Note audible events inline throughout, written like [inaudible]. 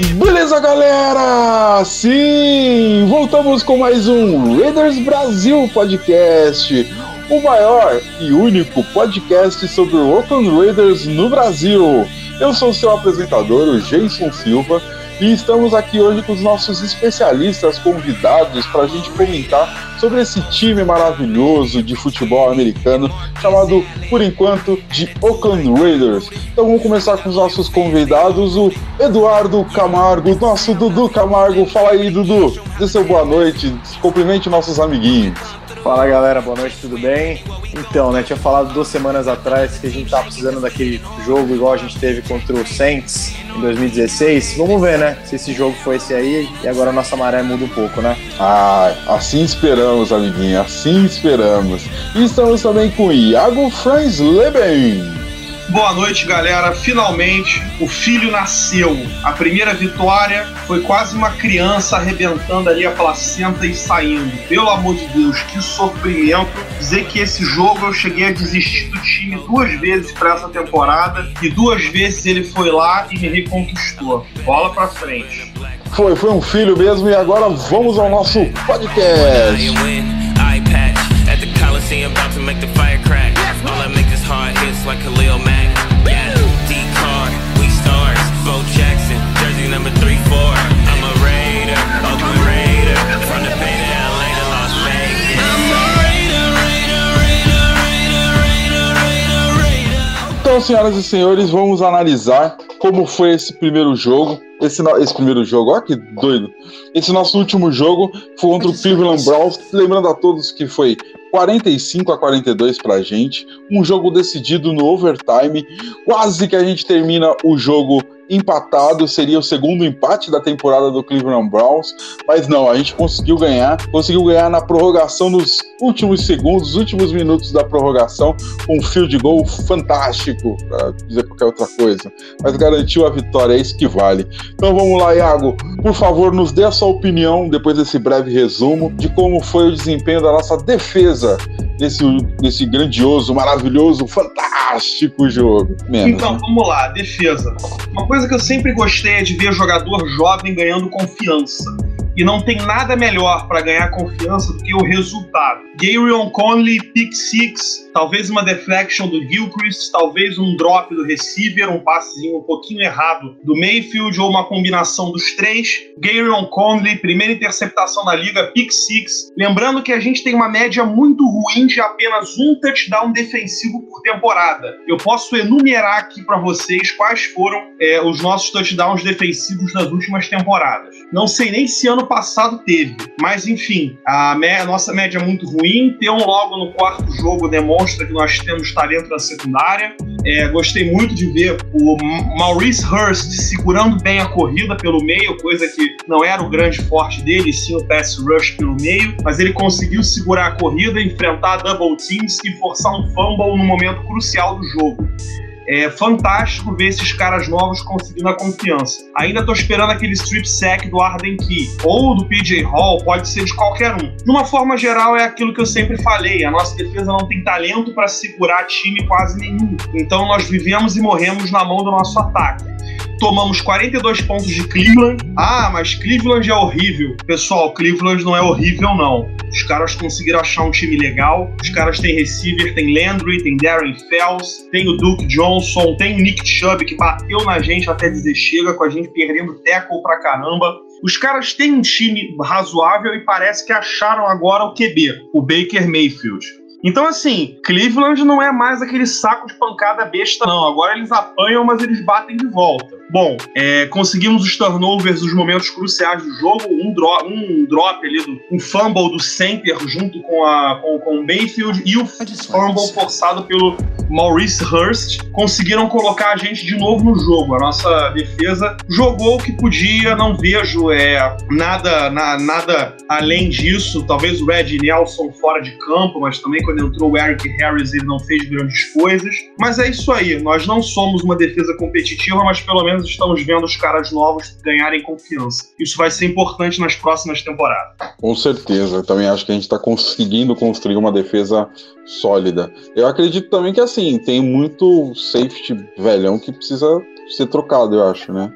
Beleza, galera? Sim, voltamos com mais um Raiders Brasil Podcast, o maior e único podcast sobre o Oakland Raiders no Brasil. Eu sou seu apresentador, o Jason Silva, e estamos aqui hoje com os nossos especialistas convidados para a gente comentar sobre esse time maravilhoso de futebol americano chamado, por enquanto, de Oakland Raiders. Então vamos começar com os nossos convidados, o Eduardo Camargo, nosso Dudu Camargo. Fala aí, Dudu. Dê seu boa noite, cumprimente nossos amiguinhos. Fala galera, boa noite, tudo bem? Então, né, tinha falado duas semanas atrás que a gente tava precisando daquele jogo igual a gente teve contra o Saints em 2016. Vamos ver, né, se esse jogo foi esse aí e agora a nossa maré muda um pouco, né? Ah, assim esperamos, amiguinho, assim esperamos. E estamos também com o Iago Franz Leben. Boa noite, galera. Finalmente o filho nasceu. A primeira vitória foi quase uma criança arrebentando ali a placenta e saindo. Pelo amor de Deus, que sofrimento. Dizer que esse jogo eu cheguei a desistir do time duas vezes para essa temporada e duas vezes ele foi lá e me reconquistou. Bola pra frente. Foi, foi um filho mesmo e agora vamos ao nosso podcast. you win. Eye patch at the Coliseum, about to make the fire crack. All I make is hard hits like Khalil Mack. Senhoras e senhores, vamos analisar como foi esse primeiro jogo. Esse, esse primeiro jogo, ó que doido. Esse nosso último jogo foi contra o Cleveland Browns. Lembrando a todos que foi 45 a 42 pra gente. Um jogo decidido no overtime. Quase que a gente termina o jogo empatado. Seria o segundo empate da temporada do Cleveland Browns. Mas não, a gente conseguiu ganhar. Conseguiu ganhar na prorrogação nos últimos segundos, últimos minutos da prorrogação. Com um field goal fantástico, pra dizer qualquer outra coisa. Mas garantiu a vitória, é isso que vale. Então vamos lá, Iago. Por favor, nos dê a sua opinião, depois desse breve resumo, de como foi o desempenho da nossa defesa nesse, nesse grandioso, maravilhoso, fantástico jogo. Menos. Então, vamos lá, defesa. Uma coisa que eu sempre gostei é de ver jogador jovem ganhando confiança. E não tem nada melhor para ganhar confiança do que o resultado. Gabriel Conley, pick six, talvez uma deflection do Gilchrist, talvez um drop do receiver, um passezinho um pouquinho errado do Mayfield ou uma combinação dos três. Gabriel Conley, primeira interceptação da liga, pick six. Lembrando que a gente tem uma média muito ruim de apenas um touchdown defensivo por temporada. Eu posso enumerar aqui para vocês quais foram é, os nossos touchdowns defensivos nas últimas temporadas. Não sei nem se ano passado teve, mas enfim, a, a nossa média é muito ruim. Ter um logo no quarto jogo demonstra que nós temos talento na secundária. É, gostei muito de ver o Maurice Hurst segurando bem a corrida pelo meio, coisa que não era o grande forte dele, sim o pass rush pelo meio, mas ele conseguiu segurar a corrida, enfrentar double teams e forçar um fumble no momento crucial do jogo. É fantástico ver esses caras novos conseguindo a confiança. Ainda tô esperando aquele strip sack do Arden Key, ou do PJ Hall, pode ser de qualquer um. De uma forma geral, é aquilo que eu sempre falei: a nossa defesa não tem talento para segurar time quase nenhum. Então nós vivemos e morremos na mão do nosso ataque. Tomamos 42 pontos de Cleveland. Ah, mas Cleveland é horrível. Pessoal, Cleveland não é horrível, não. Os caras conseguiram achar um time legal. Os caras têm receiver, tem Landry, tem Darren Fells, tem o Duke Johnson, tem o Nick Chubb que bateu na gente até dizer chega, com a gente perdendo tackle pra caramba. Os caras têm um time razoável e parece que acharam agora o QB, o Baker Mayfield. Então, assim, Cleveland não é mais aquele saco de pancada besta, não. Agora eles apanham, mas eles batem de volta. Bom, é, conseguimos os turnovers nos momentos cruciais do jogo, um, dro um drop ali, do, um fumble do center junto com, a, com, com o Mayfield e o fumble forçado pelo Maurice Hurst conseguiram colocar a gente de novo no jogo. A nossa defesa jogou o que podia, não vejo é, nada, na, nada além disso. Talvez o Red Nelson fora de campo, mas também quando entrou o Eric Harris ele não fez grandes coisas. Mas é isso aí, nós não somos uma defesa competitiva, mas pelo menos estamos vendo os caras novos ganharem confiança. Isso vai ser importante nas próximas temporadas. Com certeza, eu também acho que a gente está conseguindo construir uma defesa sólida. Eu acredito também que assim, tem muito safety velhão que precisa ser trocado, eu acho, né?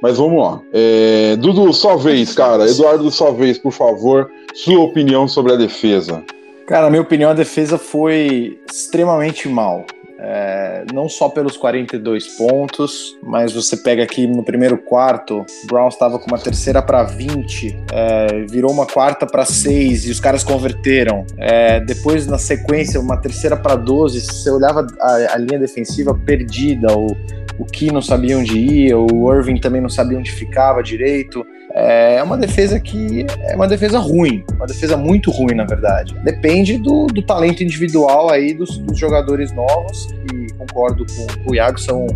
Mas vamos lá. É, Dudu, sua vez, cara. Eduardo, sua vez, por favor. Sua opinião sobre a defesa. Cara, na minha opinião, a defesa foi extremamente mal. É, não só pelos 42 pontos, mas você pega aqui no primeiro quarto, o Brown estava com uma terceira para 20, é, virou uma quarta para 6 e os caras converteram. É, depois, na sequência, uma terceira para 12, você olhava a, a linha defensiva perdida, o, o Key não sabia onde ia, o Irving também não sabia onde ficava direito. É uma defesa que é uma defesa ruim, uma defesa muito ruim, na verdade. Depende do, do talento individual aí dos, dos jogadores novos, e concordo com, o Iago, são,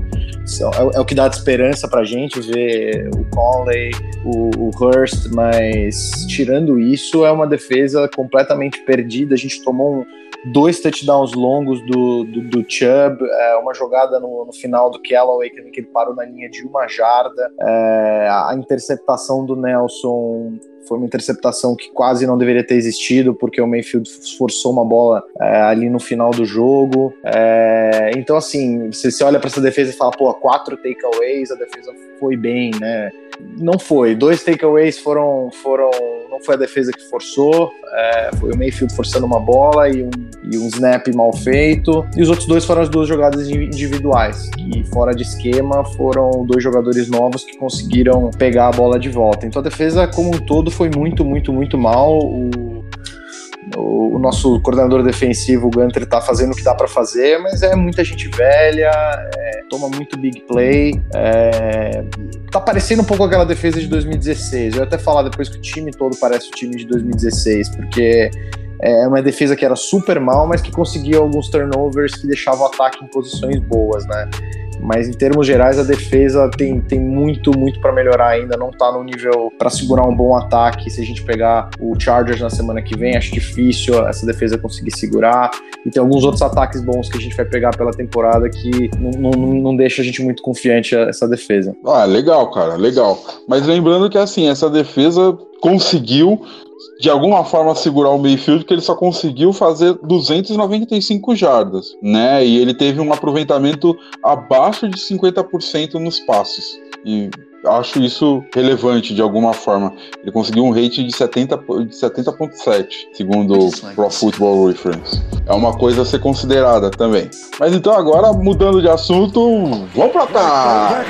são, é, é, o que dá de esperança pra gente ver o Conley, o, o Hurst, mas tirando isso, é uma defesa completamente perdida. A gente tomou um dois touchdowns longos do, do, do Chubb, é, uma jogada no, no, final do Callaway que ele parou na linha de uma jarda, é, a interceptação do Nelson foi uma interceptação que quase não deveria ter existido, porque o Mayfield forçou uma bola é, ali no final do jogo. É, então, assim, você, você olha para essa defesa e fala, pô, quatro takeaways, a defesa foi bem, né? Não foi. Dois takeaways foram, foram. Não foi a defesa que forçou, é, foi o Mayfield forçando uma bola e um, e um snap mal feito. E os outros dois foram as duas jogadas individuais, que fora de esquema foram dois jogadores novos que conseguiram pegar a bola de volta. Então a defesa, como um todo, foi muito, muito, muito mal. O o, nosso coordenador defensivo, o Gunter, tá fazendo o que dá para fazer, mas é muita gente velha, é, toma muito big play. É, tá parecendo um pouco aquela defesa de 2016. Eu ia até falar depois que o time todo parece o time de 2016, porque é uma defesa que era super mal, mas que conseguia alguns turnovers que deixavam o ataque em posições boas, né? Mas em termos gerais a defesa tem, tem muito, muito para melhorar ainda, não tá no nível para segurar um bom ataque. Se a gente pegar o Chargers na semana que vem, acho difícil essa defesa conseguir segurar. E tem alguns outros ataques bons que a gente vai pegar pela temporada que não, não, não deixa a gente muito confiante essa defesa. Ah, legal, cara, legal. Mas lembrando que assim, essa defesa conseguiu de alguma forma segurar o Mayfield, que ele só conseguiu fazer 295 jardas, né? E ele teve um aproveitamento abaixo de 50% nos passes. E acho isso relevante de alguma forma. Ele conseguiu um rate de 70.7, de 70 segundo o Pro Football Reference. É uma coisa a ser considerada também. Mas então agora, mudando de assunto, vamos pra cá!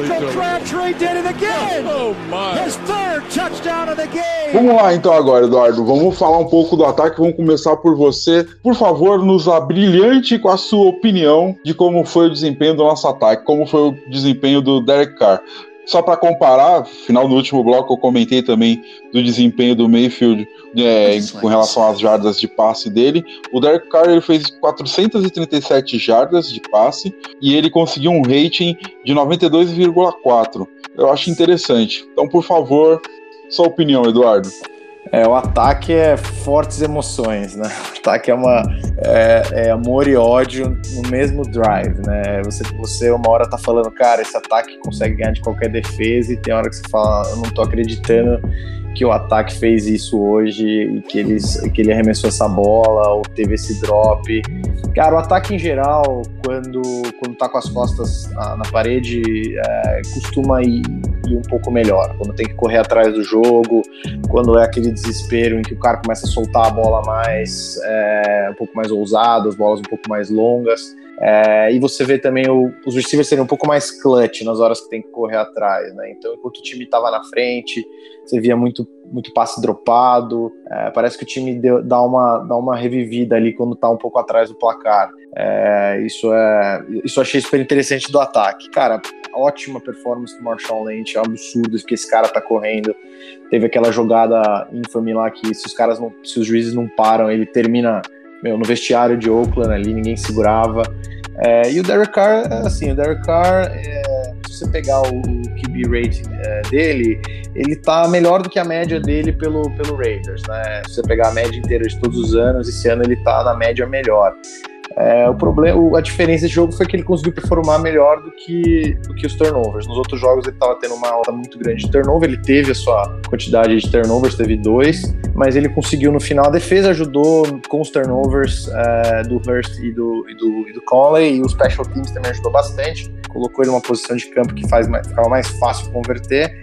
Michael Crabtree did it again. Oh, my. His third touchdown of the game. Vamos lá então agora, Eduardo. Vamos falar um pouco do ataque. Vamos começar por você. Por favor, nos abrilhante com a sua opinião de como foi o desempenho do nosso ataque, como foi o desempenho do Derek Carr. Só para comparar, final do último bloco eu comentei também do desempenho do Mayfield é, com relação às jardas de passe dele. O Derek Carr ele fez 437 jardas de passe e ele conseguiu um rating de 92,4. Eu acho interessante. Então, por favor, sua opinião, Eduardo. É, o ataque é fortes emoções, né? O ataque é uma é, é, amor e ódio no mesmo drive, né? Você, você uma hora tá falando, cara, esse ataque consegue ganhar de qualquer defesa, e tem hora que você fala, eu não tô acreditando que o ataque fez isso hoje e que, eles, que ele arremessou essa bola ou teve esse drop. Cara, o ataque em geral, quando, quando tá com as costas na, na parede, é, costuma ir, ir, um pouco melhor. Quando tem que correr atrás do jogo, quando é aquele desespero em que o cara começa a soltar a bola mais, é, um pouco mais ousado, as bolas um pouco mais longas. É, e você vê também o, os receivers serem um pouco mais clutch nas horas que tem que correr atrás, né? Então, enquanto o time estava na frente, você via muito, muito passe dropado. É, parece que o time deu, dá, uma, dá uma revivida ali quando está um pouco atrás do placar. É, isso é isso eu achei super interessante do ataque. Cara, ótima performance do Marshall Lynch, é absurdo que esse cara tá correndo. Teve aquela jogada infame lá que se os caras não, se os juízes não param, ele termina meu, no vestiário de Oakland ali, ninguém segurava. É, e o Derek Carr, assim, o Derek Carr, é, se você pegar o, QB rating é, dele, ele tá melhor do que a média dele pelo, pelo Raiders, né? Se você pegar a média inteira de todos os anos, esse ano ele tá na média melhor. É, o problema, a diferença desse jogo foi que ele conseguiu performar melhor do que, do que os turnovers. Nos outros jogos ele estava tendo uma alta muito grande de turnover, ele teve a sua quantidade de turnovers, teve dois, mas ele conseguiu no final. A defesa ajudou com os turnovers é, do Hurst e do, e, do, e do Conley, e o Special Teams também ajudou bastante. Colocou ele numa posição de campo que faz mais, ficava mais fácil converter.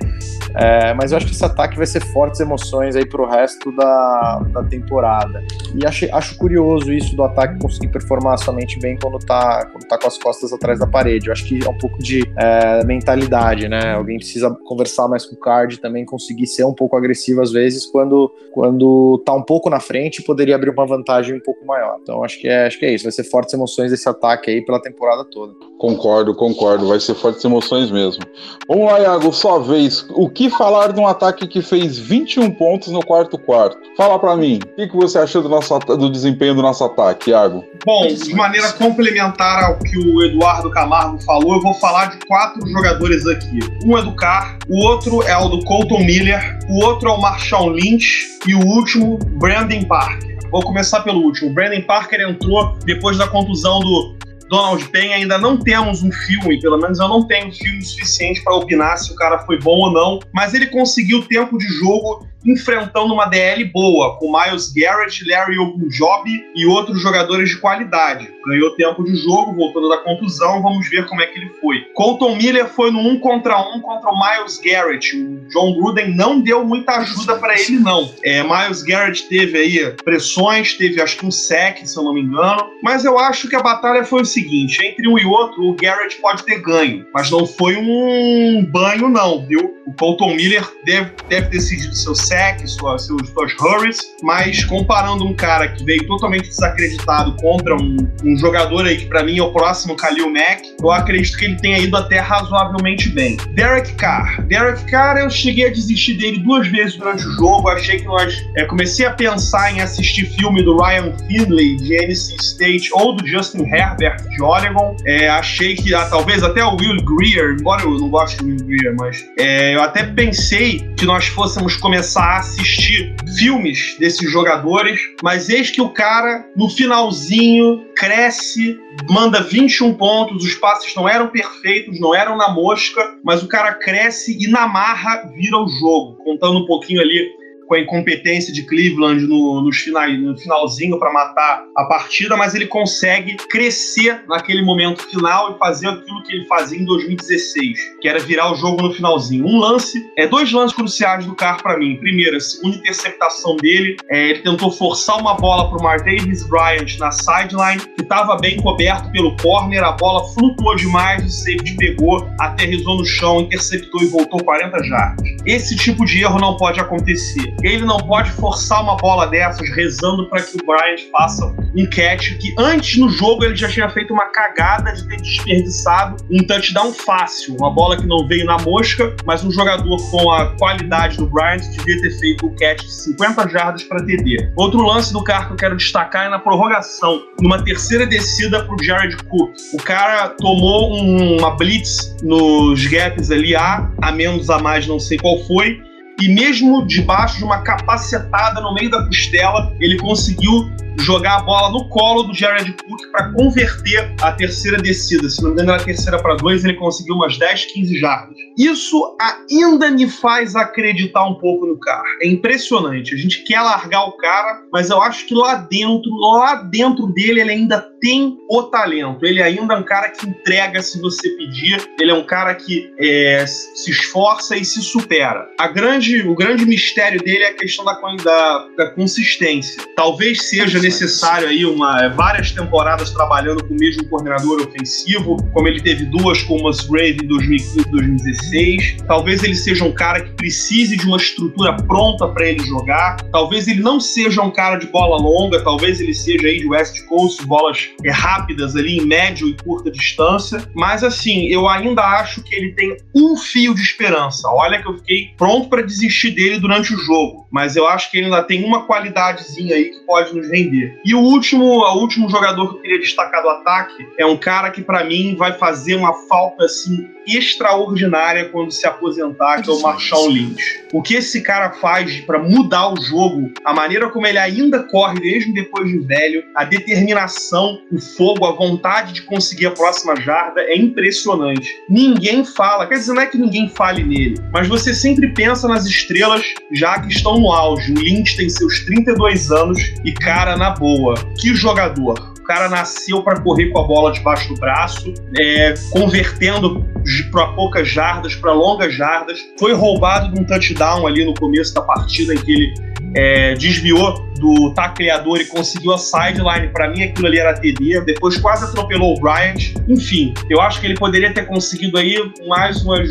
É, mas eu acho que esse ataque vai ser fortes emoções aí pro resto da, da temporada. E acho, acho curioso isso do ataque conseguir performar somente bem quando tá, quando tá com as costas atrás da parede. Eu acho que é um pouco de é, mentalidade, né? Alguém precisa conversar mais com o card também, conseguir ser um pouco agressivo às vezes quando, quando tá um pouco na frente poderia abrir uma vantagem um pouco maior. Então acho que é, acho que é isso. Vai ser fortes emoções desse ataque aí pela temporada toda. Concordo, concordo. Vai ser fortes emoções mesmo. Vamos lá, Iago, sua vez. O que falar de um ataque que fez 21 pontos no quarto quarto? Fala para mim, o que, que você achou do, nosso, do desempenho do nosso ataque, Iago? Bom, de maneira complementar ao que o Eduardo Camargo falou, eu vou falar de quatro jogadores aqui. Um é do Carr, o outro é o do Colton Miller, o outro é o Marshall Lynch e o último, Brandon Parker. Vou começar pelo último. O Brandon Parker entrou depois da contusão do Donald Penn, ainda não temos um filme, pelo menos eu não tenho filme suficiente para opinar se o cara foi bom ou não, mas ele conseguiu tempo de jogo enfrentando uma DL boa, com Miles Garrett, Larry Ogunjobi e outros jogadores de qualidade. Ganhou tempo de jogo, voltando da contusão, vamos ver como é que ele foi. Colton Miller foi no 1 contra 1 contra o Miles Garrett. O John Gruden não deu muita ajuda para ele, não. É, Miles Garrett teve aí pressões, teve acho que um sec, se eu não me engano, mas eu acho que a batalha foi o seguinte, entre um e outro, o Garrett pode ter ganho, mas não foi um banho não, viu? O Colton Miller deve, deve decidido seu sec, sua, seus, suas hurries, mas comparando um cara que veio totalmente desacreditado contra um, um jogador aí que para mim é o próximo Khalil Mack, eu acredito que ele tenha ido até razoavelmente bem. Derek Carr. Derek Carr, eu cheguei a desistir dele duas vezes durante o jogo, achei que nós... É, comecei a pensar em assistir filme do Ryan Finley, de NC State, ou do Justin Herbert, de Oregon. É, achei que ah, talvez até o Will Greer, embora eu não goste do Will Greer, mas é, eu até pensei que nós fôssemos começar a assistir filmes desses jogadores, mas eis que o cara, no finalzinho, cresce, manda 21 pontos, os passes não eram perfeitos, não eram na mosca, mas o cara cresce e na marra vira o jogo. Contando um pouquinho ali com a incompetência de Cleveland no, no, final, no finalzinho para matar a partida, mas ele consegue crescer naquele momento final e fazer aquilo que ele fazia em 2016, que era virar o jogo no finalzinho. Um lance, é dois lances cruciais do Carr para mim. Primeiro, a segunda interceptação dele, é, ele tentou forçar uma bola para o Martavis Bryant na sideline, que estava bem coberto pelo corner, a bola flutuou demais, o safety pegou, aterrizou no chão, interceptou e voltou 40 jardas. Esse tipo de erro não pode acontecer. Ele não pode forçar uma bola dessas rezando para que o Bryant faça um catch que antes no jogo ele já tinha feito uma cagada de ter desperdiçado um touchdown fácil, uma bola que não veio na mosca, mas um jogador com a qualidade do Bryant devia ter feito o catch de 50 jardas para TD. Outro lance do carro que eu quero destacar é na prorrogação, numa terceira descida para o Jared Cook. O cara tomou um, uma blitz nos gaps ali, A, a menos, a mais, não sei qual foi, e mesmo debaixo de uma capacetada no meio da costela, ele conseguiu jogar a bola no colo do Jared Cook para converter a terceira descida. Se não me engano, era a terceira para dois, ele conseguiu umas 10, 15 jardas. Isso ainda me faz acreditar um pouco no cara. É impressionante. A gente quer largar o cara, mas eu acho que lá dentro, lá dentro dele, ele ainda tem o talento. Ele ainda é um cara que entrega se você pedir. Ele é um cara que é, se esforça e se supera. A grande grande, o grande mistério dele é a questão da, da, da consistência. Talvez seja necessário aí uma, várias temporadas trabalhando com o mesmo coordenador ofensivo, como ele teve duas com o Musgrave em 2015 e 2016. Talvez ele seja um cara que precise de uma estrutura pronta para ele jogar. Talvez ele não seja um cara de bola longa, talvez ele seja aí de West Coast, bolas é, rápidas ali em médio e curta distância. Mas assim, eu ainda acho que ele tem um fio de esperança. Olha que eu fiquei pronto para desistir dele durante o jogo, mas eu acho que ele ainda tem uma qualidadezinha aí que pode nos render. E o último, o último jogador que eu queria destacar do ataque é um cara que para mim vai fazer uma falta assim extraordinária quando se aposentar, que é o Marshall Lynch. O que esse cara faz para mudar o jogo, a maneira como ele ainda corre mesmo depois de velho, a determinação, o fogo, a vontade de conseguir a próxima jarda é impressionante. Ninguém fala, quer dizer, não é que ninguém fale nele, mas você sempre pensa nas estrelas já que estão no auge. O Lynch tem seus 32 anos e cara na boa. Que jogador cara nasceu para correr com a bola debaixo do braço, é, convertendo para poucas jardas, para longas jardas. Foi roubado de um touchdown ali no começo da partida em que ele é, desviou do tacleador e conseguiu a sideline. Para mim, aquilo ali era TD. Depois quase atropelou o Bryant. Enfim, eu acho que ele poderia ter conseguido aí mais umas.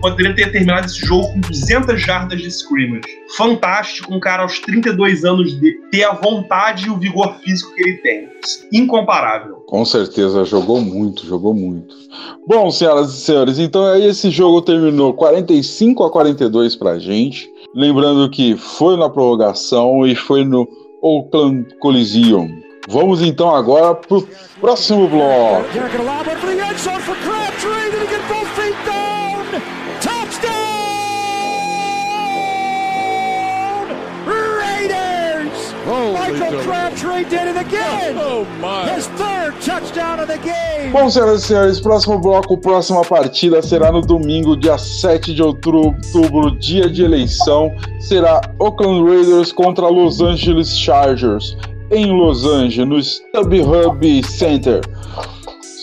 Poderia ter terminado esse jogo com 200 jardas de scrimmage. Fantástico, um cara aos 32 anos de ter a vontade e o vigor físico que ele tem. Incomparável. Com certeza, jogou muito, jogou muito. Bom, senhoras e senhores, então aí esse jogo terminou 45 a 42 pra gente. Lembrando que foi na prorrogação e foi no Oakland Coliseum. Vamos então agora pro próximo bloco. Michael Crabtree did it again. Oh, my. His third touchdown of the game. Bom, senhoras e senhores, próximo bloco, próxima partida será no domingo, dia 7 de outubro, dia de eleição. Será Oakland Raiders contra Los Angeles Chargers em Los Angeles, no StubHub Center.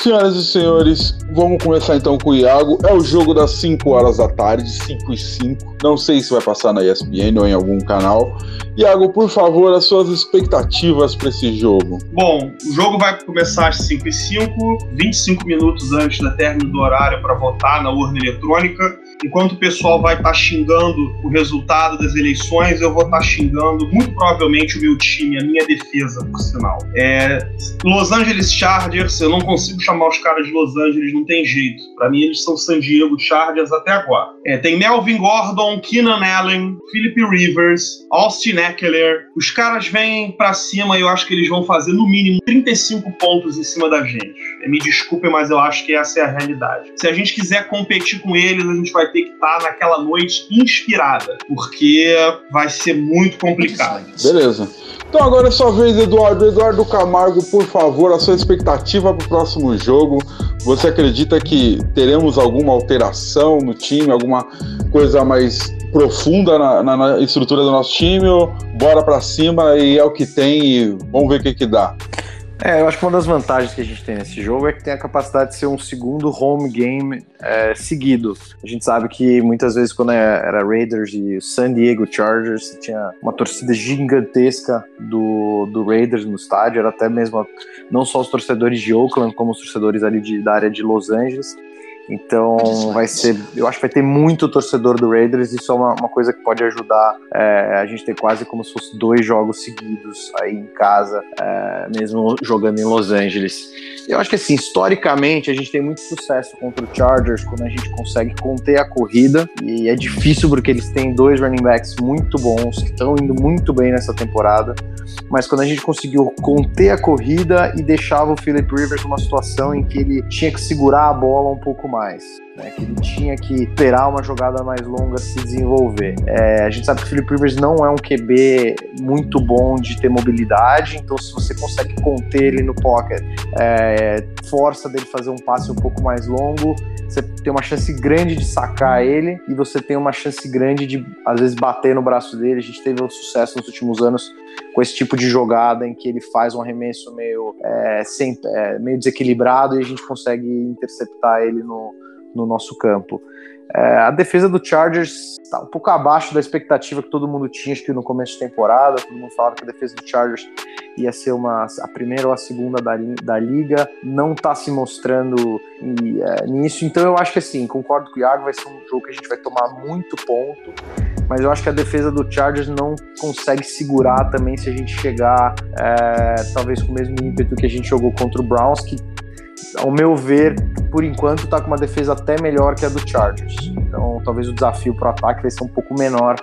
Senhoras e senhores, vamos começar então com o Iago. É o jogo das 5 horas da tarde, 5 e 5. Não sei se vai passar na ESPN ou em algum canal. Iago, por favor, as suas expectativas para esse jogo. Bom, o jogo vai começar às 5 e 5, 25 minutos antes da término do horário para votar na urna eletrônica. Enquanto o pessoal vai estar tá xingando o resultado das eleições, eu vou estar tá xingando muito provavelmente o meu time, a minha defesa, por sinal. É, Los Angeles Chargers, eu não consigo chamar os caras de Los Angeles, não tem jeito. Para mim, eles são San Diego Chargers até agora. É, tem Melvin Gordon, Keenan Allen, Philip Rivers, Austin Eckler. Os caras vêm para cima e eu acho que eles vão fazer no mínimo 35 pontos em cima da gente. Me desculpem, mas eu acho que essa é a realidade. Se a gente quiser competir com eles, a gente vai ter que estar tá naquela noite inspirada, porque vai ser muito complicado. Beleza. Então agora é sua vez, Eduardo. Eduardo Camargo, por favor, a sua expectativa para o próximo jogo. Você acredita que teremos alguma alteração no time, alguma coisa mais profunda na, na, na estrutura do nosso time? Ou bora para cima e é o que tem e vamos ver o que, que dá? É, eu acho que uma das vantagens que a gente tem nesse jogo é que tem a capacidade de ser um segundo home game é, seguido. A gente sabe que muitas vezes quando é, era Raiders e San Diego Chargers, tinha uma torcida gigantesca do, do Raiders no estádio, era até mesmo não só os torcedores de Oakland, como os torcedores ali de, da área de Los Angeles. Então vai ser, eu acho que vai ter muito torcedor do Raiders. Isso é uma, uma coisa que pode ajudar é, a gente ter quase como se fosse dois jogos seguidos aí em casa, é, mesmo jogando em Los Angeles. Eu acho que assim, historicamente a gente tem muito sucesso contra o Chargers quando a gente consegue conter a corrida e é difícil porque eles têm dois running backs muito bons que estão indo muito bem nessa temporada. Mas quando a gente conseguiu conter a corrida e deixava o Philip Rivers numa situação em que ele tinha que segurar a bola um pouco mais. Né, que ele tinha que esperar uma jogada mais longa se desenvolver. É, a gente sabe que o Philip Rivers não é um QB muito bom de ter mobilidade, então se você consegue conter ele no pocket, é, força dele fazer um passe um pouco mais longo, você tem uma chance grande de sacar ele e você tem uma chance grande de, às vezes, bater no braço dele. A gente teve um sucesso nos últimos anos com esse tipo de jogada em que ele faz um arremesso meio, é, sem, é, meio desequilibrado e a gente consegue interceptar ele no, no nosso campo. É, a defesa do Chargers está um pouco abaixo da expectativa que todo mundo tinha, acho que no começo de temporada, todo mundo falava que a defesa do Chargers ia ser uma, a primeira ou a segunda da, da liga, não está se mostrando e, é, nisso, então eu acho que assim, concordo com o Iago, vai ser um jogo que a gente vai tomar muito ponto, mas eu acho que a defesa do Chargers não consegue segurar também se a gente chegar, é, talvez com o mesmo ímpeto que a gente jogou contra o Browns, que ao meu ver, por enquanto, está com uma defesa até melhor que a do Chargers. Então, talvez o desafio para o ataque vai ser um pouco menor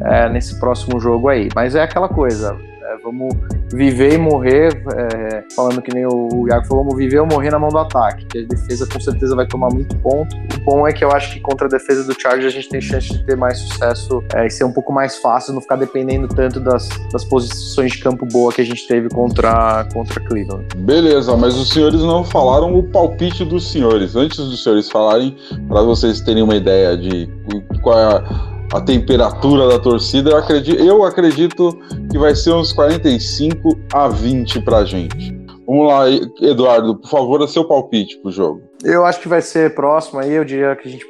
é, nesse próximo jogo aí. Mas é aquela coisa, é, vamos viver e morrer, é, falando que nem o Iago falou, vamos viver ou morrer na mão do ataque, que a defesa com certeza vai tomar muito ponto. O bom é que eu acho que contra a defesa do Chargers a gente tem chance de ter mais sucesso é, e ser um pouco mais fácil, não ficar dependendo tanto das, das posições de campo boa que a gente teve contra, contra Cleveland. Beleza, mas os senhores não falaram o palpite dos senhores. Antes dos senhores falarem, para vocês terem uma ideia de qual é a a temperatura da torcida, eu acredito, eu acredito que vai ser uns 45 a 20 pra gente. Vamos lá, Eduardo, por favor, dê seu palpite pro jogo. Eu acho que vai ser próximo aí, eu diria que a gente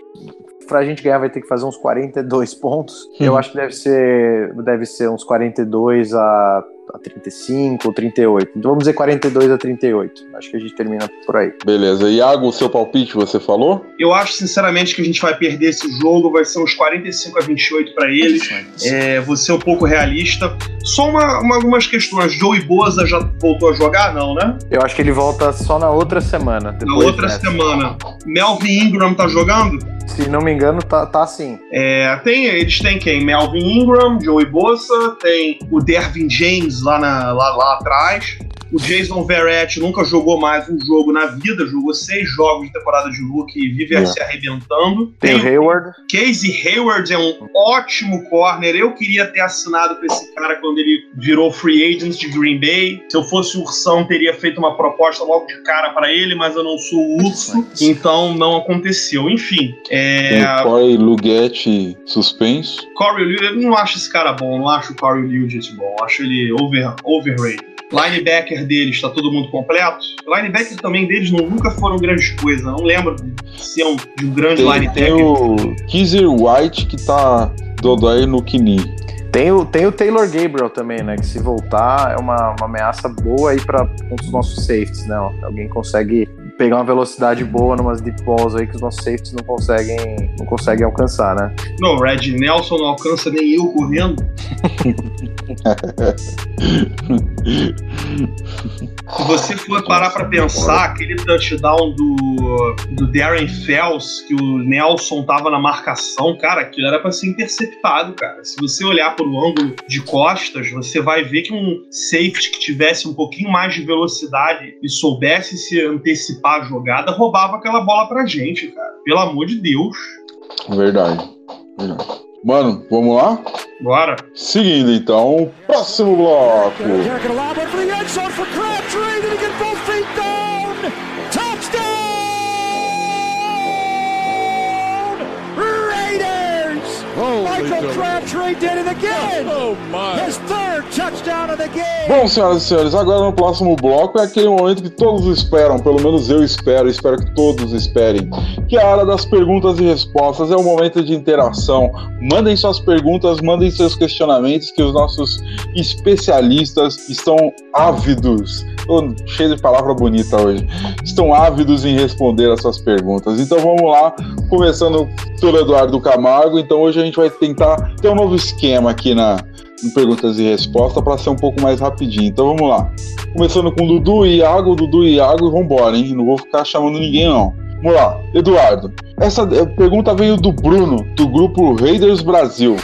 pra gente ganhar vai ter que fazer uns 42 pontos. Hum. Eu acho que deve ser deve ser uns 42 a a 35 ou 38. Então vamos dizer 42 a 38. Acho que a gente termina por aí. Beleza. Iago, o seu palpite você falou? Eu acho sinceramente que a gente vai perder esse jogo, vai ser uns 45 a 28 para eles. É, vou ser um pouco realista. Só uma, uma, algumas questões. Joey Boza já voltou a jogar? Não, né? Eu acho que ele volta só na outra semana. Na outra semana. Melvin Ingram tá jogando? Se não me engano, tá, tá sim. É, tem, eles têm quem? Melvin Ingram, Joey Bossa, tem o Dervin James lá, na, lá, lá atrás. O Jason Verrett nunca jogou mais um jogo na vida, jogou seis jogos de temporada de rookie e vive yeah. se arrebentando. Tem, o Hayward. Casey Hayward é um ótimo corner. Eu queria ter assinado com esse cara quando ele virou free agent de Green Bay. Se eu fosse o Ursão, teria feito uma proposta logo de cara para ele, mas eu não sou o urso, então não aconteceu. Enfim. É... Tem Corey Lugetti suspenso. Corey Lugetti, eu não acho esse cara bom, não acho o Corey Lugetti bom. Acho ele over, overrated. Linebacker deles, tá todo mundo completo? Linebacker também deles não, nunca foram grandes coisas. Não lembro de ser um, de um grande tem, linebacker. Tem o Kizzer White que tá aí no Kini. Tem o, tem o Taylor Gabriel também, né? Que se voltar é uma, uma ameaça boa aí para um dos nossos safeties, né? Alguém consegue pegar uma velocidade boa numas deep balls aí que os nossos safeties não conseguem, não conseguem alcançar, né? Não, Red Nelson não alcança nem eu correndo. Se você for parar para pensar, aquele touchdown do, do Darren Fells, que o Nelson tava na marcação, cara, aquilo era para ser interceptado, cara. Se você olhar pro ângulo de costas, você vai ver que um safety que tivesse um pouquinho mais de velocidade e soubesse se antecipar a jogada, roubava aquela bola pra gente, cara. Pelo amor de Deus. Verdade. Verdade. Mano, vamos lá? Bora. Seguindo então, próximo bloco. Michael Crabtree did it again. Oh, my. His third touchdown of the game. Bom, senhoras e senhores, agora no próximo bloco é aquele momento que todos esperam, pelo menos eu espero, espero que todos esperem, que é a hora das perguntas e respostas, é o momento de interação. Mandem suas perguntas, mandem seus questionamentos, que os nossos especialistas estão ávidos. Tô cheio de palavra bonita hoje. Estão ávidos em responder as suas perguntas. Então vamos lá, começando pelo Eduardo Camargo. Então hoje a gente vai tentar ter um novo esquema aqui na no perguntas e respostas para ser um pouco mais rapidinho. Então vamos lá. Começando com Dudu e Iago, Dudu e Iago vambora, hein? Não vou ficar chamando ninguém, não. Vamos lá, Eduardo. Essa pergunta veio do Bruno, do grupo Raiders Brasil.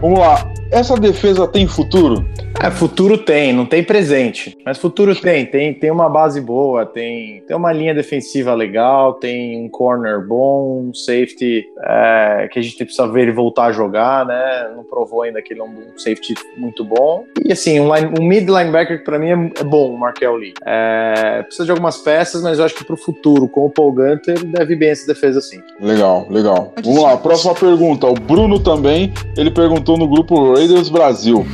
Vamos lá. Essa defesa tem futuro? É, futuro tem, não tem presente. Mas futuro tem, tem, tem uma base boa, tem, tem uma linha defensiva legal, tem um corner bom, um safety é, que a gente precisa ver ele voltar a jogar, né? Não provou ainda que ele é um safety muito bom. E assim, um, line, um mid linebacker que pra mim é, é bom, o Markel Lee. É, precisa de algumas peças, mas eu acho que pro futuro, com o Paul Gunter, deve bem essa defesa sim. Legal, legal. Vamos lá, próxima pergunta. O Bruno também, ele perguntou no grupo Raiders Brasil.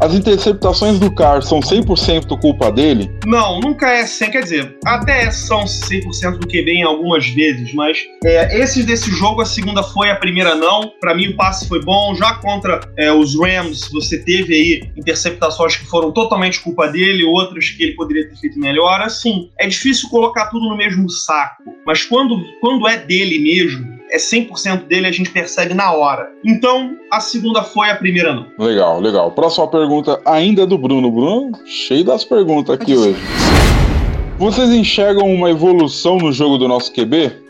As interceptações do Carr são 100% culpa dele? Não, nunca é 100, quer dizer, até são 100% do QB em algumas vezes, mas é, esses desse jogo, a segunda foi, a primeira não. Para mim o passe foi bom. Já contra é, os Rams, você teve aí interceptações que foram totalmente culpa dele, outras que ele poderia ter feito melhor. Assim, é difícil colocar tudo no mesmo saco, mas quando, quando é dele mesmo, é 100% dele, a gente percebe na hora. Então, a segunda foi, a primeira não. Legal, legal. Próxima pergunta ainda é do Bruno. Bruno, cheio das perguntas aqui hoje. Vocês enxergam uma evolução no jogo do nosso QB?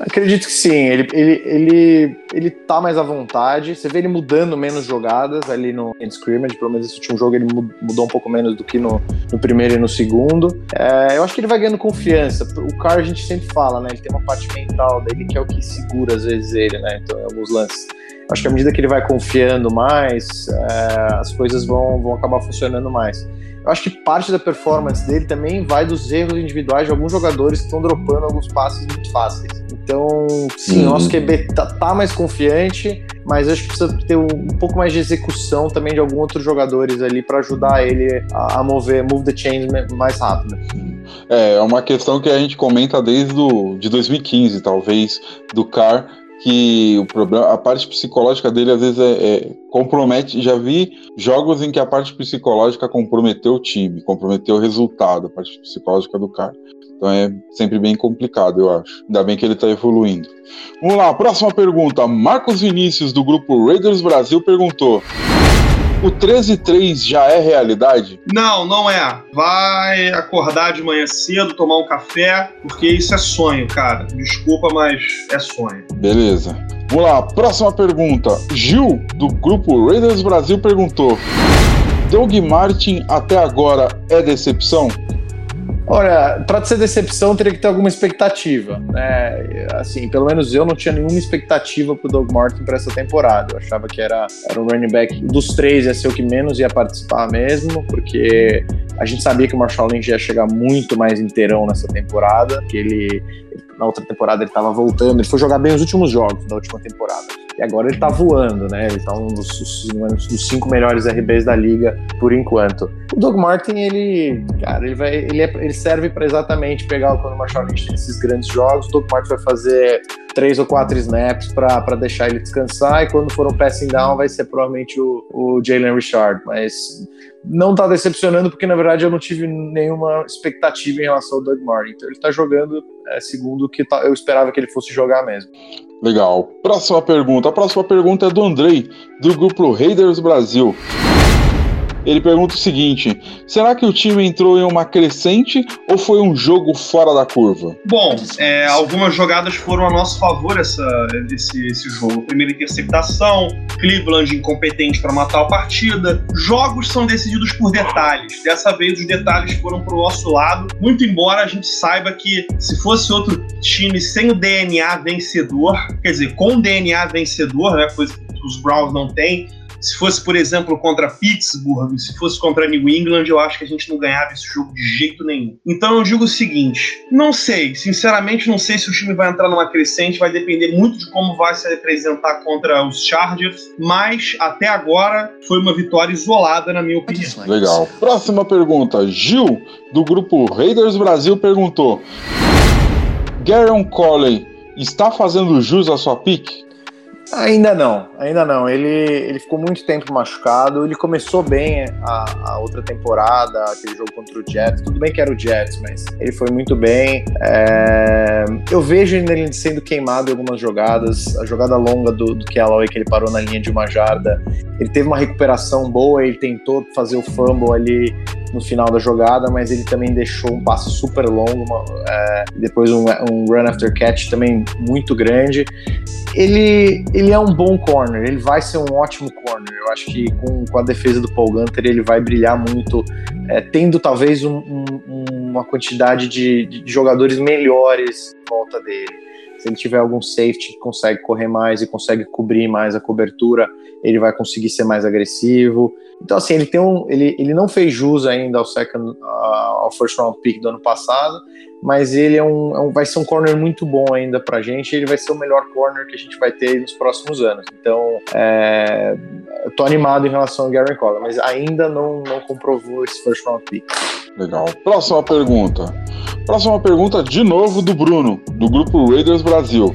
Acredito que sim. Ele, ele, ele, ele tá mais à vontade. Você vê ele mudando menos jogadas ali no end scrimmage. Pelo menos esse último jogo ele mudou um pouco menos do que no, no primeiro e no segundo. É, eu acho que ele vai ganhando confiança. O cara a gente sempre fala, né? Ele tem uma parte mental dele que é o que segura às vezes ele, né? Então, em alguns lances. Acho que à medida que ele vai confiando mais, é, as coisas vão, vão acabar funcionando mais. Eu acho que parte da performance dele também vai dos erros individuais de alguns jogadores que estão dropando alguns passes muito fáceis. Então, sim, uhum. o nosso QB tá, tá, mais confiante, mas acho que precisa ter um, um, pouco mais de execução também de alguns outros jogadores ali para ajudar ele a, a, mover, move the chains mais rápido. É, é uma questão que a gente comenta desde do, de 2015, talvez, do Car que o problema, a parte psicológica dele às vezes é, é, compromete. Já vi jogos em que a parte psicológica comprometeu o time, comprometeu o resultado, a parte psicológica do cara. Então é sempre bem complicado, eu acho. Ainda bem que ele está evoluindo. Vamos lá, próxima pergunta. Marcos Vinícius, do grupo Raiders Brasil, perguntou: o 13-3 já é realidade? Não, não é. Vai acordar de manhã cedo, tomar um café, porque isso é sonho, cara. Desculpa, mas é sonho. Beleza. Vamos lá, próxima pergunta. Gil, do grupo Raiders Brasil, perguntou: Doug Martin até agora é decepção? Olha, para ser decepção, teria que ter alguma expectativa. Né? Assim, pelo menos eu não tinha nenhuma expectativa pro Doug Martin para essa temporada. Eu achava que era, era um running back dos três, ia ser o que menos ia participar mesmo, porque a gente sabia que o Marshall Lynch ia chegar muito mais inteirão nessa temporada, que ele, na outra temporada ele estava voltando, ele foi jogar bem os últimos jogos da última temporada. E agora ele tá voando, né? Ele tá um dos, dos cinco melhores RBs da liga por enquanto. O Doug Martin, ele, cara, ele vai, ele, é, ele serve para exatamente pegar o Conor Marshall nesses grandes jogos. O Doug Martin vai fazer três ou quatro snaps para deixar ele descansar e quando for um passing down vai ser provavelmente o, o Jalen Richard, mas não tá decepcionando porque na verdade eu não tive nenhuma expectativa em relação ao Doug Martin. Então ele tá jogando é, segundo o que tá, eu esperava que ele fosse jogar mesmo. Legal. Próxima pergunta. A próxima pergunta é do Andrei, do grupo Raiders Brasil. Ele pergunta o seguinte: será que o time entrou em uma crescente ou foi um jogo fora da curva? Bom, é, algumas jogadas foram a nosso favor essa, esse, esse jogo. Primeira interceptação, Cleveland incompetente para matar a partida. Jogos são decididos por detalhes. Dessa vez os detalhes foram para o nosso lado. Muito embora a gente saiba que se fosse outro time sem o DNA vencedor, quer dizer, com DNA vencedor, né, coisa que os Browns não têm, se fosse, por exemplo, contra Pittsburgh, se fosse contra New England, eu acho que a gente não ganhava esse jogo de jeito nenhum. Então eu digo o seguinte: não sei, sinceramente, não sei se o time vai entrar numa crescente, vai depender muito de como vai se apresentar contra os Chargers, mas até agora foi uma vitória isolada, na minha opinião. Legal. Próxima pergunta: Gil, do grupo Raiders Brasil, perguntou: Garon Colley está fazendo jus à sua pique? Ainda não, ainda não. Ele, ele ficou muito tempo machucado. Ele começou bem a, a, outra temporada, aquele jogo contra o Jets. Tudo bem que era o Jets, mas ele foi muito bem. É, eu vejo ele sendo queimado em algumas jogadas. A jogada longa do, do que ele parou na linha de uma jarda, ele teve uma recuperação boa. Ele tentou fazer o fumble ali no final da jogada, mas ele também deixou um passe super longo, uma, é, depois um, um, run after catch também muito grande. Ele, ele é um bom corner, ele vai ser um ótimo corner. Eu acho que com, com a defesa do Paul Gunter ele vai brilhar muito, é, tendo talvez um, um, uma quantidade de, de jogadores melhores em volta dele se ele tiver algum safety que consegue correr mais e consegue cobrir mais a cobertura, ele vai conseguir ser mais agressivo. Então, assim, ele tem um. Ele, ele não fez jus ainda ao second, uh, ao first round pick do ano passado, mas ele é um, é um, vai ser um corner muito bom ainda pra gente. Ele vai ser o melhor corner que a gente vai ter nos próximos anos. Então, é, eu tô animado em relação ao Gary Collar, mas ainda não, não comprovou esse first round pick. Legal. Próxima pergunta. Próxima pergunta de novo do Bruno, do grupo Raiders Brasil.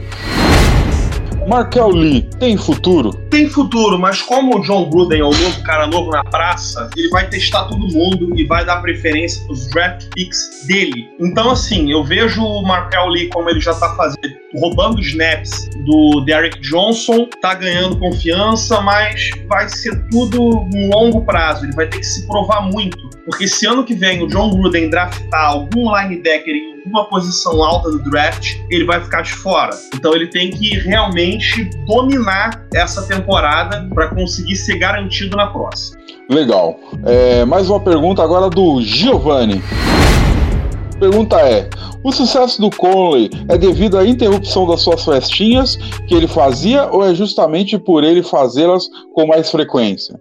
Markel Lee tem futuro? Tem futuro, mas como o John Gruden é o novo cara novo na praça, ele vai testar todo mundo e vai dar preferência pros draft picks dele. Então, assim, eu vejo o Markel Lee como ele já tá fazendo, roubando snaps do Derrick Johnson, tá ganhando confiança, mas vai ser tudo um longo prazo. Ele vai ter que se provar muito. Porque se ano que vem o John Gruden draftar algum linebacker em alguma posição alta do draft, ele vai ficar de fora. Então ele tem que realmente dominar essa temporada para conseguir ser garantido na próxima. Legal. É, mais uma pergunta agora do Giovanni. Pergunta é: o sucesso do Conley é devido à interrupção das suas festinhas que ele fazia ou é justamente por ele fazê-las com mais frequência?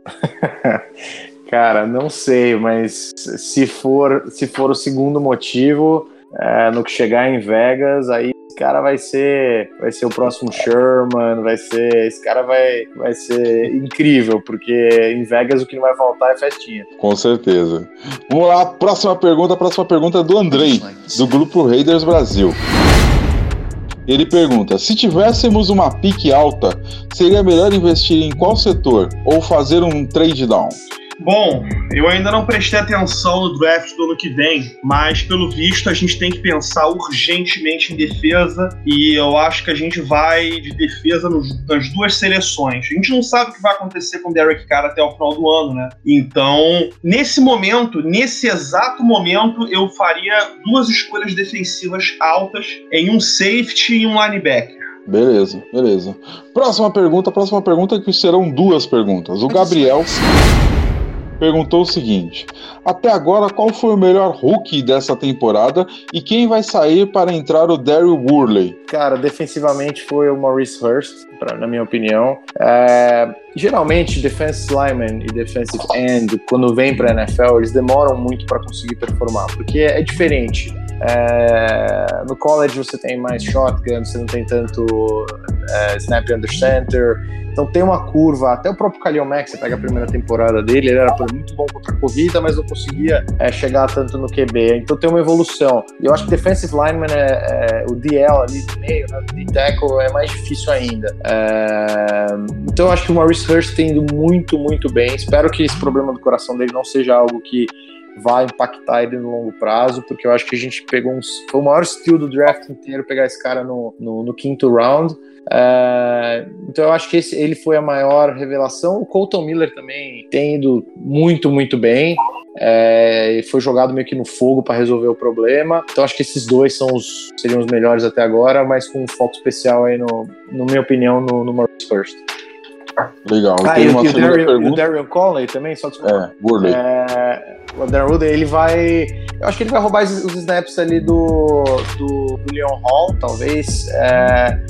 [laughs] Cara, não sei, mas se for, se for o segundo motivo, é, no que chegar em Vegas, aí esse cara vai ser, vai ser o próximo Sherman, vai ser, esse cara vai, vai ser incrível, porque em Vegas o que não vai faltar é festinha. Com certeza. Vamos lá, próxima pergunta, próxima pergunta é do Andrei, do grupo Raiders Brasil. Ele pergunta: se tivéssemos uma pique alta, seria melhor investir em qual setor ou fazer um trade down? Bom, eu ainda não prestei atenção no draft do ano que vem, mas pelo visto a gente tem que pensar urgentemente em defesa e eu acho que a gente vai de defesa nos, nas duas seleções. A gente não sabe o que vai acontecer com o Derek Carr até o final do ano, né? Então, nesse momento, nesse exato momento, eu faria duas escolhas defensivas altas em um safety e um linebacker. Beleza, beleza. Próxima pergunta, próxima pergunta que serão duas perguntas. O Gabriel perguntou o seguinte: Até agora, qual foi o melhor rookie dessa temporada e quem vai sair para entrar o Daryl Worley? Cara, defensivamente foi o Maurice Hurst, pra, na minha opinião. É, geralmente, defensive lineman e defensive end, quando vem para NFL, eles demoram muito para conseguir performar, porque é diferente. É, no college você tem mais shotgun, você não tem tanto é, snap under center. Então tem uma curva, até o próprio Khalil Mack, você pega a primeira temporada dele, ele era muito bom contra a corrida, mas não conseguia é, chegar tanto no QB. Então tem uma evolução. E eu acho que defensive lineman, é, é o DL ali do meio, né, de tackle, é mais difícil ainda. É, então eu acho que o Maurice Hurst tem ido muito, muito bem. Espero que esse problema do coração dele não seja algo que vai impactar ele no longo prazo, porque eu acho que a gente pegou uns. Foi o maior steal do draft inteiro pegar esse cara no, no, no quinto round. É, então eu acho que esse, ele foi a maior revelação. O Colton Miller também tem ido muito, muito bem. É, foi jogado meio que no fogo para resolver o problema. Então acho que esses dois são os, seriam os melhores até agora, mas com um foco especial aí, no, no minha opinião, no, no Maurice First. Legal. Ah, e, o Darian, o Darian Conley também, só desculpa. É, Burley. É, o Darren Wood, ele vai. Eu acho que ele vai roubar os snaps ali do, do, do Leon Hall, talvez, é,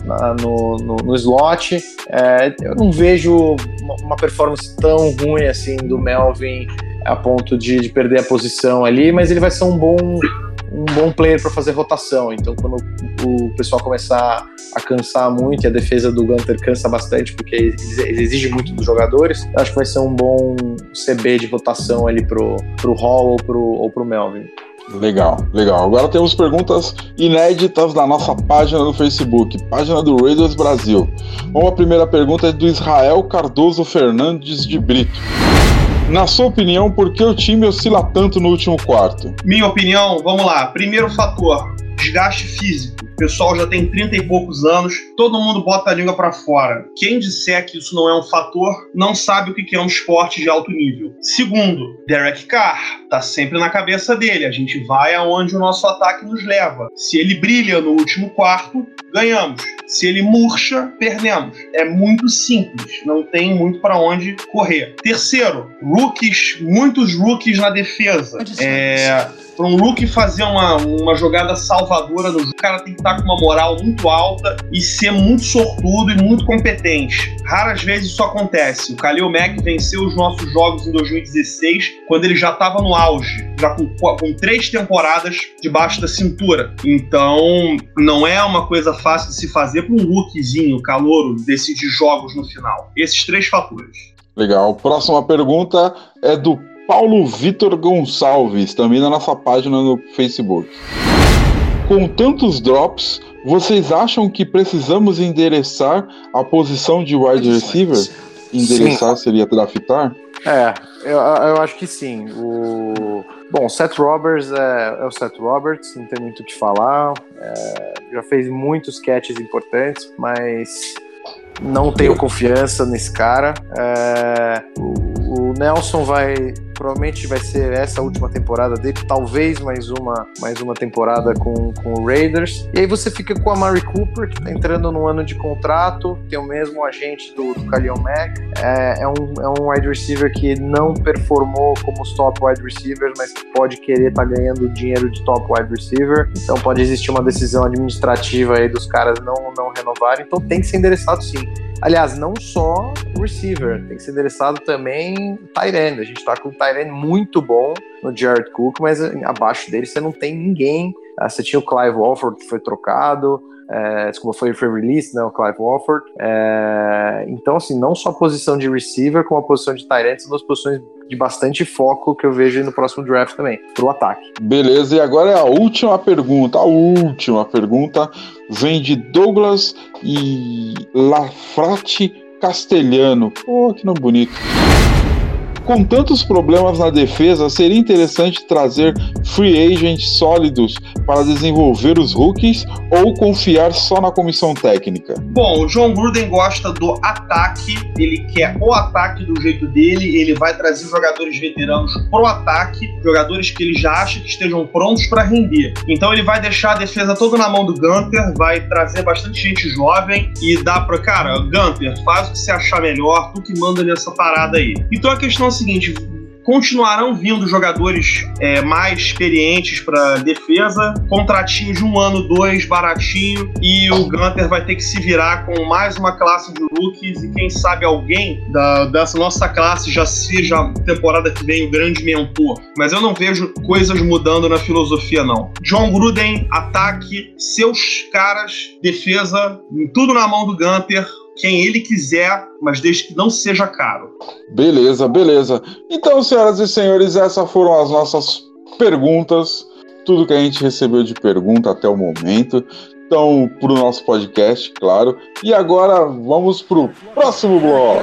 no, no, no, slot. É, eu não vejo uma performance tão ruim assim do Melvin a ponto de, de perder a posição ali, mas ele vai ser um bom um bom player para fazer rotação. Então, quando o pessoal começar a cansar muito, e a defesa do Gunter cansa bastante, porque exige muito dos jogadores, acho que vai ser um bom CB de rotação ali pro, pro Hall ou pro, ou pro Melvin. Legal, legal. Agora temos perguntas inéditas na nossa página no Facebook, página do Raiders Brasil. Uma primeira pergunta é do Israel Cardoso Fernandes de Brito. Na sua opinião, por que o time oscila tanto no último quarto? Minha opinião, vamos lá. Primeiro fator, desgaste físico. O pessoal já tem 30 e poucos anos, todo mundo bota a língua para fora. Quem disser que isso não é um fator, não sabe o que é um esporte de alto nível. Segundo, Derek Carr tá sempre na cabeça dele. A gente vai aonde o nosso ataque nos leva. Se ele brilha no último quarto, ganhamos. Se ele murcha, perdemos. É muito simples, não tem muito para onde correr. Terceiro, rookies, muitos rookies na defesa. É, para um Luke fazer uma, uma jogada salvadora no jogo, o cara tem que estar com uma moral muito alta e ser muito sortudo e muito competente. Raras vezes isso acontece. O Khalil Mack venceu os nossos jogos em 2016, quando ele já estava no auge, já com, com três temporadas debaixo da cintura. Então, não é uma coisa fácil de se fazer para um rookiezinho, calouro, decidir jogos no final. Esses três fatores. Legal. Próxima pergunta é do Paulo Vitor Gonçalves, também na nossa página no Facebook. Com tantos drops, vocês acham que precisamos endereçar a posição de wide receiver? Endereçar Sim. seria draftar? É, eu, eu acho que sim. O... Bom, Seth Roberts é, é o Seth Roberts, não tem muito o que falar. É, já fez muitos catches importantes, mas não tenho confiança nesse cara. É, o, o Nelson vai provavelmente vai ser essa a última temporada dele, talvez mais uma mais uma temporada com, com o Raiders. E aí você fica com a Mari Cooper, que tá entrando no ano de contrato, tem o mesmo agente do, do Khalil Mack. É, é, um, é um wide receiver que não performou como os top wide receivers, mas que pode querer estar tá ganhando dinheiro de top wide receiver. Então pode existir uma decisão administrativa aí dos caras não, não renovarem. Então tem que ser endereçado sim. Aliás, não só receiver, tem que ser endereçado também end. A gente tá com um end muito bom no Jared Cook, mas abaixo dele você não tem ninguém. Ah, Você tinha o Clive Walford que foi trocado, é, desculpa, foi, foi released, né, o Clive Walford. É, então, assim, não só a posição de receiver, como a posição de end são duas posições de bastante foco que eu vejo no próximo draft também, pro ataque. Beleza, e agora é a última pergunta. A última pergunta vem de Douglas e Lafrate Castelhano. Pô, que nome bonito. Com tantos problemas na defesa, seria interessante trazer free agents sólidos para desenvolver os rookies ou confiar só na comissão técnica? Bom, o John Gruden gosta do ataque, ele quer o ataque do jeito dele, ele vai trazer jogadores veteranos pro ataque, jogadores que ele já acha que estejam prontos para render. Então ele vai deixar a defesa toda na mão do Gunter, vai trazer bastante gente jovem e dá pra, cara, Gunter, faz o que você achar melhor, tu que manda nessa parada aí. Então a questão seguinte, continuarão vindo jogadores é, mais experientes para defesa, contratinho de um ano, dois, baratinho, e o Gunter vai ter que se virar com mais uma classe de rookies e quem sabe alguém da, dessa nossa classe já seja temporada que vem o grande mentor. Mas eu não vejo coisas mudando na filosofia, não. John Gruden, ataque, seus caras, defesa, tudo na mão do Gunter, quem ele quiser, mas desde que não seja caro. Beleza, beleza. Então, senhoras e senhores, essas foram as nossas perguntas. Tudo que a gente recebeu de pergunta até o momento. Então, para o nosso podcast, claro. E agora vamos para o próximo bloco.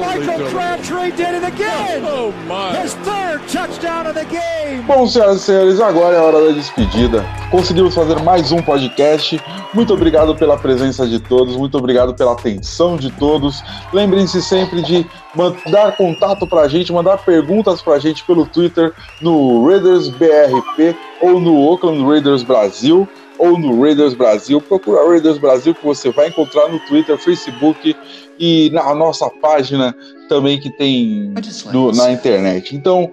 Michael Crabtree did it again. Oh my. His third touchdown of the game. Bom, senhoras e senhores, agora é a hora da despedida. Conseguimos fazer mais um podcast. Muito obrigado pela presença de todos, muito obrigado pela atenção de todos. Lembrem-se sempre de mandar contato pra gente, mandar perguntas pra gente pelo Twitter, no Raiders BRP ou no Oakland Raiders Brasil ou no Raiders Brasil. Procura Raiders Brasil que você vai encontrar no Twitter, Facebook e na nossa página também que tem do, na internet. Então,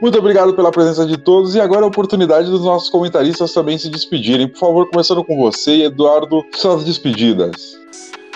muito obrigado pela presença de todos e agora é a oportunidade dos nossos comentaristas também se despedirem. Por favor, começando com você, Eduardo, suas despedidas.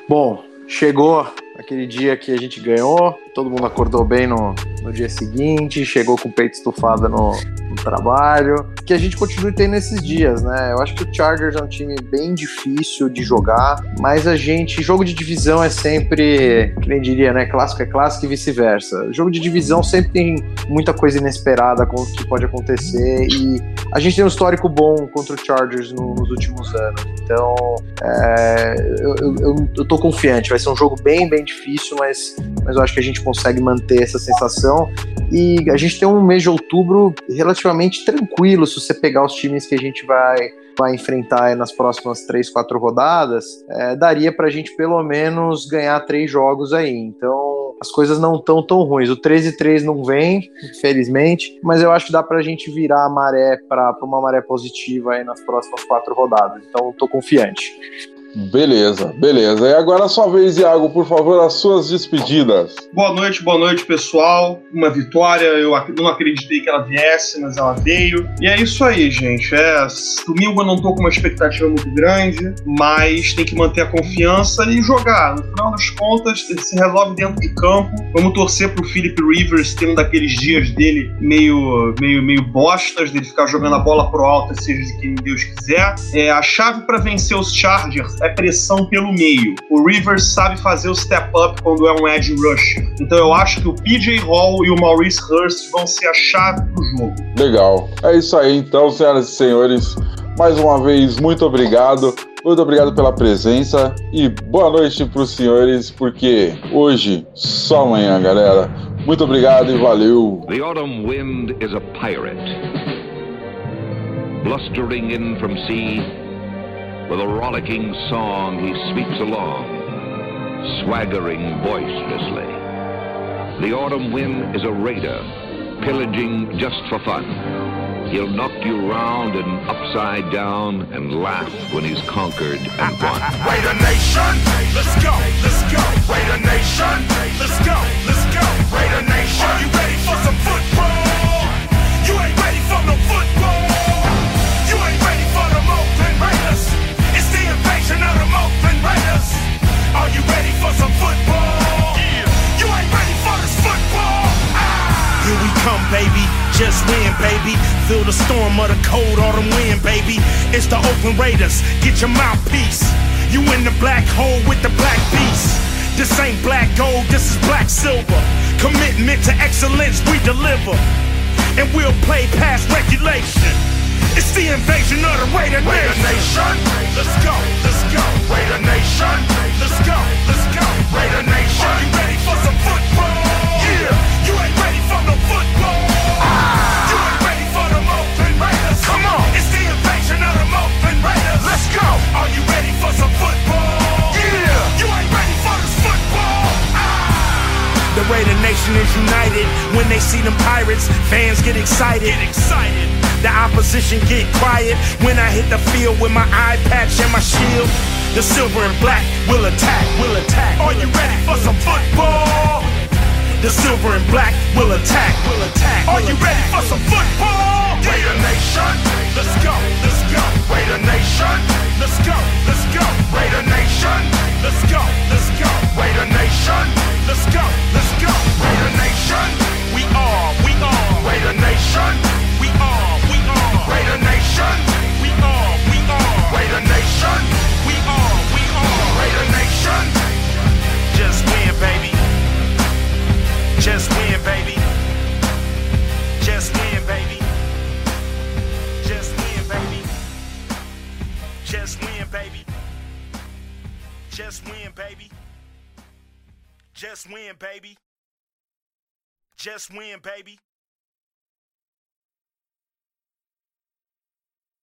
Bom, chegou aquele dia que a gente ganhou, todo mundo acordou bem no, no dia seguinte, chegou com o peito estufado no, no trabalho, que a gente continue tendo esses dias, né? Eu acho que o Chargers é um time bem difícil de jogar, mas a gente, jogo de divisão é sempre, que nem diria, né? Clássico é clássico e vice-versa. Jogo de divisão sempre tem muita coisa inesperada que pode acontecer e a gente tem um histórico bom contra o Chargers no, nos últimos anos, então é, eu, eu, eu, eu tô confiante, vai ser um jogo bem, bem difícil, mas, mas eu acho que a gente consegue manter essa sensação. E a gente tem um mês de outubro relativamente tranquilo se você pegar os times que a gente vai, vai enfrentar nas próximas três, quatro rodadas. É, daria para a gente pelo menos ganhar três jogos aí. Então as coisas não estão tão ruins. O 13 3 não vem, infelizmente, mas eu acho que dá para a gente virar a maré para uma maré positiva aí nas próximas quatro rodadas. Então estou confiante. Beleza, beleza. E agora a sua vez, Iago, por favor, as suas despedidas. Boa noite, boa noite, pessoal. Uma vitória, eu não acreditei que ela viesse, mas ela veio. E é isso aí, gente. É, domingo eu não tô com uma expectativa muito grande, mas tem que manter a confiança e jogar. No final das contas, se resolve dentro de campo. Vamos torcer pro Philip Rivers ter um daqueles dias dele meio, meio, meio bostas, dele ficar jogando a bola pro alto, seja de quem Deus quiser. É, a chave para vencer os Chargers é pressão pelo meio. O Rivers sabe fazer o step up quando é um edge rusher. Então eu acho que o PJ Hall e o Maurice Hurst vão ser a chave do jogo. Legal. É isso aí então, senhoras e senhores. Mais uma vez, muito obrigado. Muito obrigado pela presença e boa noite para os senhores, porque hoje só amanhã, galera. Muito obrigado e valeu. The autumn wind is a pirate, blustering in from sea. With a rollicking song, he sweeps along, swaggering boisterously. The autumn wind is a raider, pillaging just for fun. He'll knock you round and upside down and laugh when he's conquered and won. [laughs] Raider Nation, let's go, let's go. Raider Nation, let's go, let's go. Raider Nation, are you ready for some football? You ain't ready for no football. Ready for some football? Yeah. You ain't ready for this football. Ah! Here we come, baby. Just win, baby. Feel the storm of the cold autumn wind, baby. It's the Oakland Raiders. Get your mouthpiece. You in the black hole with the black beast. This ain't black gold, this is black silver. Commitment to excellence, we deliver. And we'll play past regulation. It's the invasion of the Raider Nation. Raider Nation. Let's go, let's go. Raider Nation, let's go, let's go. Raider Nation, are you ready for some football? Yeah, you ain't ready for no football. You ain't ready for Raiders. Come on, it's the invasion of Raiders. Let's go. Are you ready for some football? Yeah, you ain't ready for this football. Ah. The Raider Nation is united. When they see them pirates, fans get excited. Get excited. The opposition get quiet when I hit the field with my eye patch and my shield. The silver and black will attack, will attack. Are you ready for some football? The silver and black will attack, will attack. Are you ready for some football? Raider Nation, let's go, let's go. Raider Nation, let's go, let's go. Raider Nation, let's go, let's go. Raider Nation, let's go, let's go. Raider Nation, We are, we are, Raider Nation, we are, we are, Raider Nation, we are, we are, Raider Nation, Raider Nation. Just win, baby. Just win, baby. Just win, baby. Just win, baby. Just win, baby. Just win, baby. Just win, baby. Just win, baby.